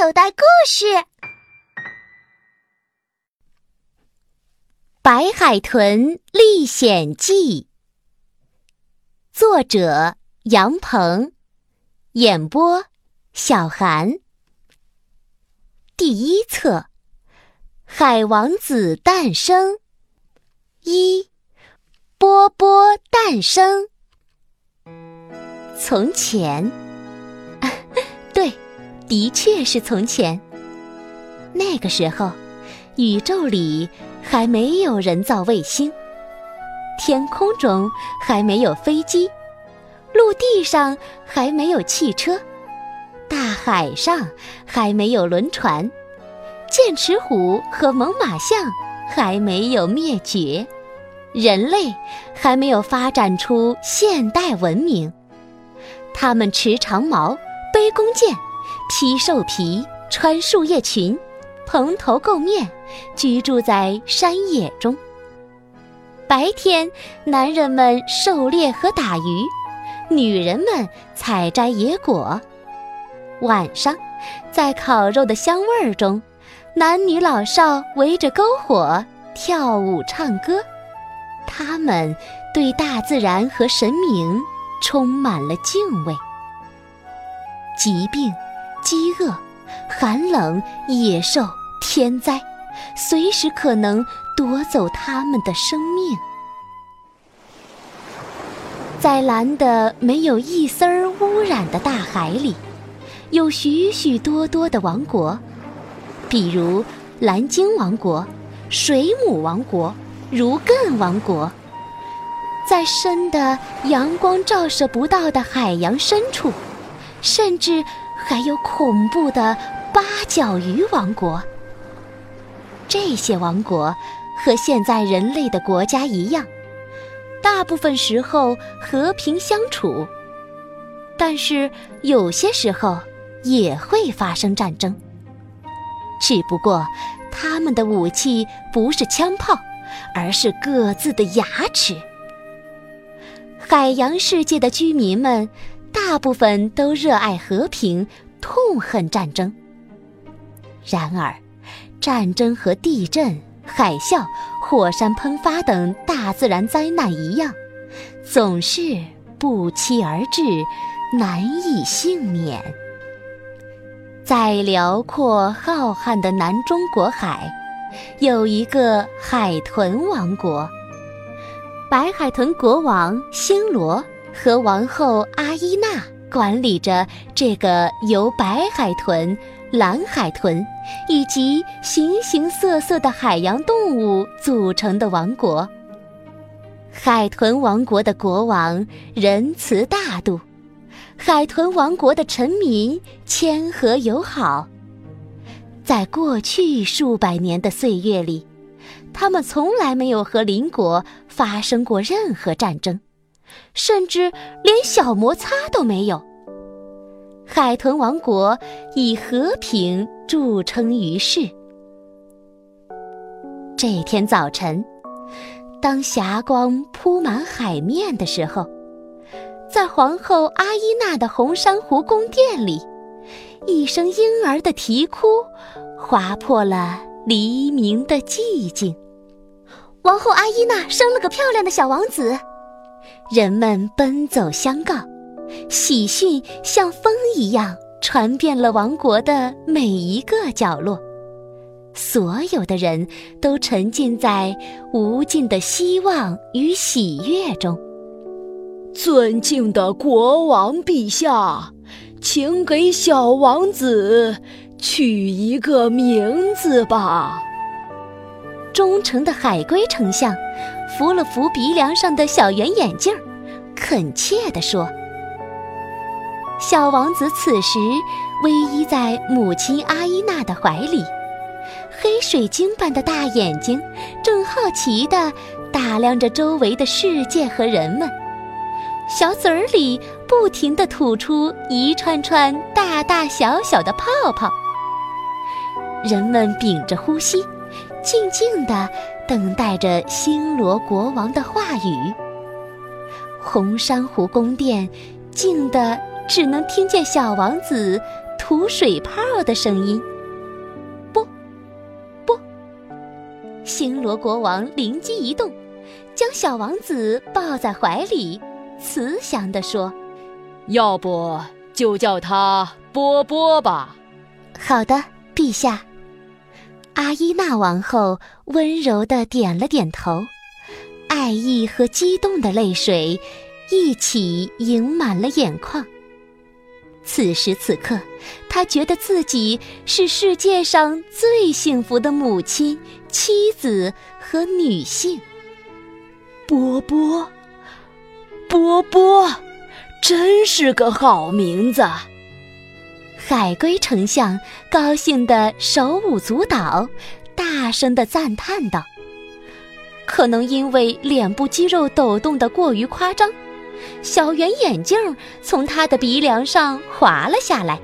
口袋故事：《白海豚历险记》，作者杨鹏，演播小韩。第一册：海王子诞生。一，波波诞生。从前，的确是从前，那个时候，宇宙里还没有人造卫星，天空中还没有飞机，陆地上还没有汽车，大海上还没有轮船，剑齿虎和猛犸象还没有灭绝，人类还没有发展出现代文明。他们持长矛，背弓箭。披兽皮，穿树叶裙，蓬头垢面，居住在山野中。白天，男人们狩猎和打鱼，女人们采摘野果。晚上，在烤肉的香味儿中，男女老少围着篝火跳舞唱歌。他们对大自然和神明充满了敬畏。疾病。饥饿、寒冷、野兽、天灾，随时可能夺走他们的生命。在蓝的没有一丝儿污染的大海里，有许许多多的王国，比如蓝鲸王国、水母王国、如艮王国。在深的阳光照射不到的海洋深处，甚至。还有恐怖的八角鱼王国。这些王国和现在人类的国家一样，大部分时候和平相处，但是有些时候也会发生战争。只不过他们的武器不是枪炮，而是各自的牙齿。海洋世界的居民们。大部分都热爱和平，痛恨战争。然而，战争和地震、海啸、火山喷发等大自然灾难一样，总是不期而至，难以幸免。在辽阔浩瀚的南中国海，有一个海豚王国，白海豚国王星罗。和王后阿依娜管理着这个由白海豚、蓝海豚以及形形色色的海洋动物组成的王国。海豚王国的国王仁慈大度，海豚王国的臣民谦和友好。在过去数百年的岁月里，他们从来没有和邻国发生过任何战争。甚至连小摩擦都没有。海豚王国以和平著称于世。这天早晨，当霞光铺满海面的时候，在皇后阿依娜的红珊瑚宫殿里，一声婴儿的啼哭划破了黎明的寂静。王后阿依娜生了个漂亮的小王子。人们奔走相告，喜讯像风一样传遍了王国的每一个角落。所有的人都沉浸在无尽的希望与喜悦中。尊敬的国王陛下，请给小王子取一个名字吧。忠诚的海龟丞相。扶了扶鼻梁上的小圆眼镜，恳切地说：“小王子此时偎依在母亲阿依娜的怀里，黑水晶般的大眼睛正好奇地打量着周围的世界和人们，小嘴儿里不停地吐出一串串大大小小的泡泡。人们屏着呼吸，静静地。”等待着星罗国王的话语。红珊瑚宫殿静得只能听见小王子吐水泡的声音。啵，啵！星罗国王灵机一动，将小王子抱在怀里，慈祥地说：“要不就叫他波波吧。”好的，陛下。阿依娜王后温柔地点了点头，爱意和激动的泪水一起盈满了眼眶。此时此刻，她觉得自己是世界上最幸福的母亲、妻子和女性。波波，波波，真是个好名字。海龟丞相高兴的手舞足蹈，大声的赞叹道：“可能因为脸部肌肉抖动的过于夸张，小圆眼镜从他的鼻梁上滑了下来。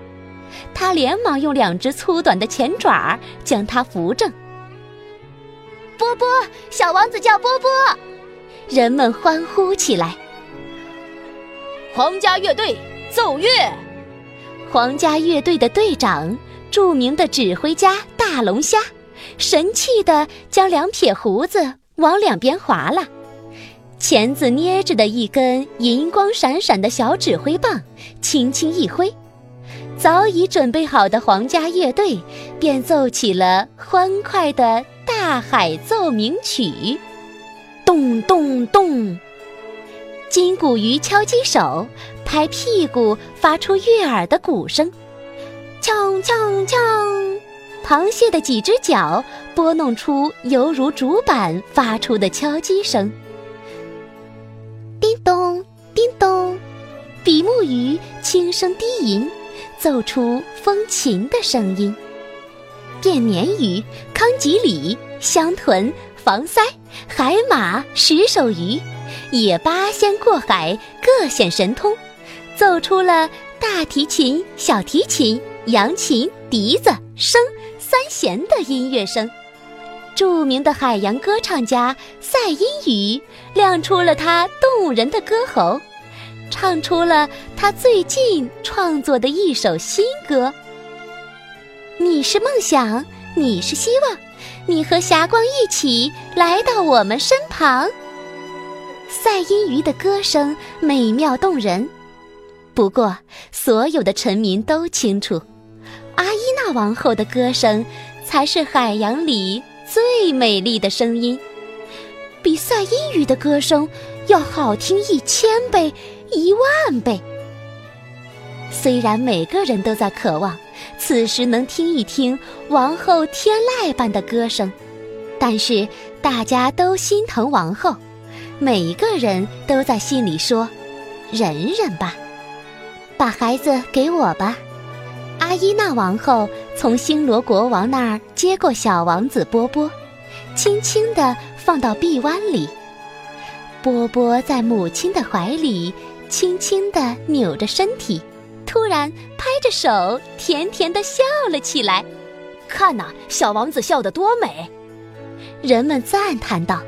他连忙用两只粗短的前爪将它扶正。波波，小王子叫波波，人们欢呼起来。皇家乐队奏乐。”皇家乐队的队长，著名的指挥家大龙虾，神气地将两撇胡子往两边划拉，钳子捏着的一根银光闪闪的小指挥棒，轻轻一挥，早已准备好的皇家乐队便奏起了欢快的大海奏鸣曲，咚咚咚，金鼓鱼敲击手。拍屁股发出悦耳的鼓声，锵锵锵！螃蟹的几只脚拨弄出犹如竹板发出的敲击声。叮咚叮咚，比目鱼轻声低吟，奏出风琴的声音。变鲶鱼、康吉里、香豚、防鳃、海马、石手鱼，也八仙过海，各显神通。奏出了大提琴、小提琴、扬琴、笛子、笙三弦的音乐声。著名的海洋歌唱家赛因鱼亮出了他动人的歌喉，唱出了他最近创作的一首新歌。你是梦想，你是希望，你和霞光一起来到我们身旁。赛因鱼的歌声美妙动人。不过，所有的臣民都清楚，阿依娜王后的歌声才是海洋里最美丽的声音，比赛因鱼的歌声要好听一千倍、一万倍。虽然每个人都在渴望此时能听一听王后天籁般的歌声，但是大家都心疼王后，每一个人都在心里说：“忍忍吧。”把孩子给我吧，阿依娜王后从星罗国王那儿接过小王子波波，轻轻地放到臂弯里。波波在母亲的怀里轻轻地扭着身体，突然拍着手，甜甜地笑了起来。看呐，小王子笑得多美！人们赞叹道。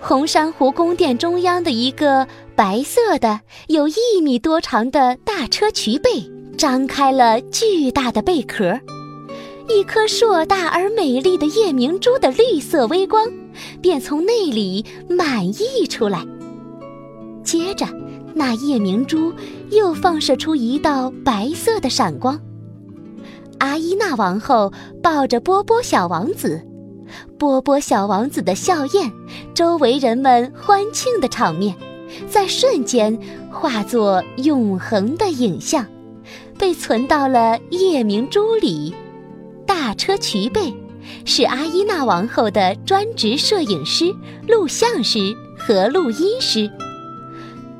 红珊瑚宫殿中央的一个白色的、有一米多长的大车渠背张开了巨大的贝壳，一颗硕大而美丽的夜明珠的绿色微光便从那里满溢出来。接着，那夜明珠又放射出一道白色的闪光。阿依娜王后抱着波波小王子。波波小王子的笑靥，周围人们欢庆的场面，在瞬间化作永恒的影像，被存到了夜明珠里。大车渠贝是阿依娜王后的专职摄影师、录像师和录音师，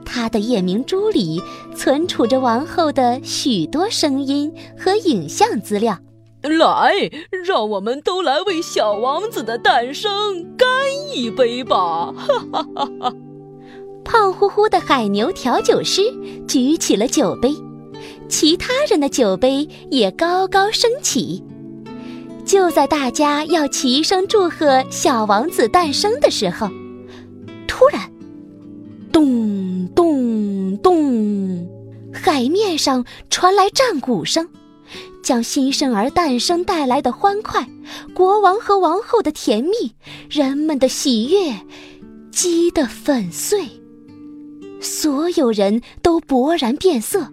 他的夜明珠里存储着王后的许多声音和影像资料。来，让我们都来为小王子的诞生干一杯吧！哈哈哈哈！胖乎乎的海牛调酒师举起了酒杯，其他人的酒杯也高高升起。就在大家要齐声祝贺小王子诞生的时候，突然，咚咚咚，海面上传来战鼓声。将新生儿诞生带来的欢快，国王和王后的甜蜜，人们的喜悦，击得粉碎。所有人都勃然变色。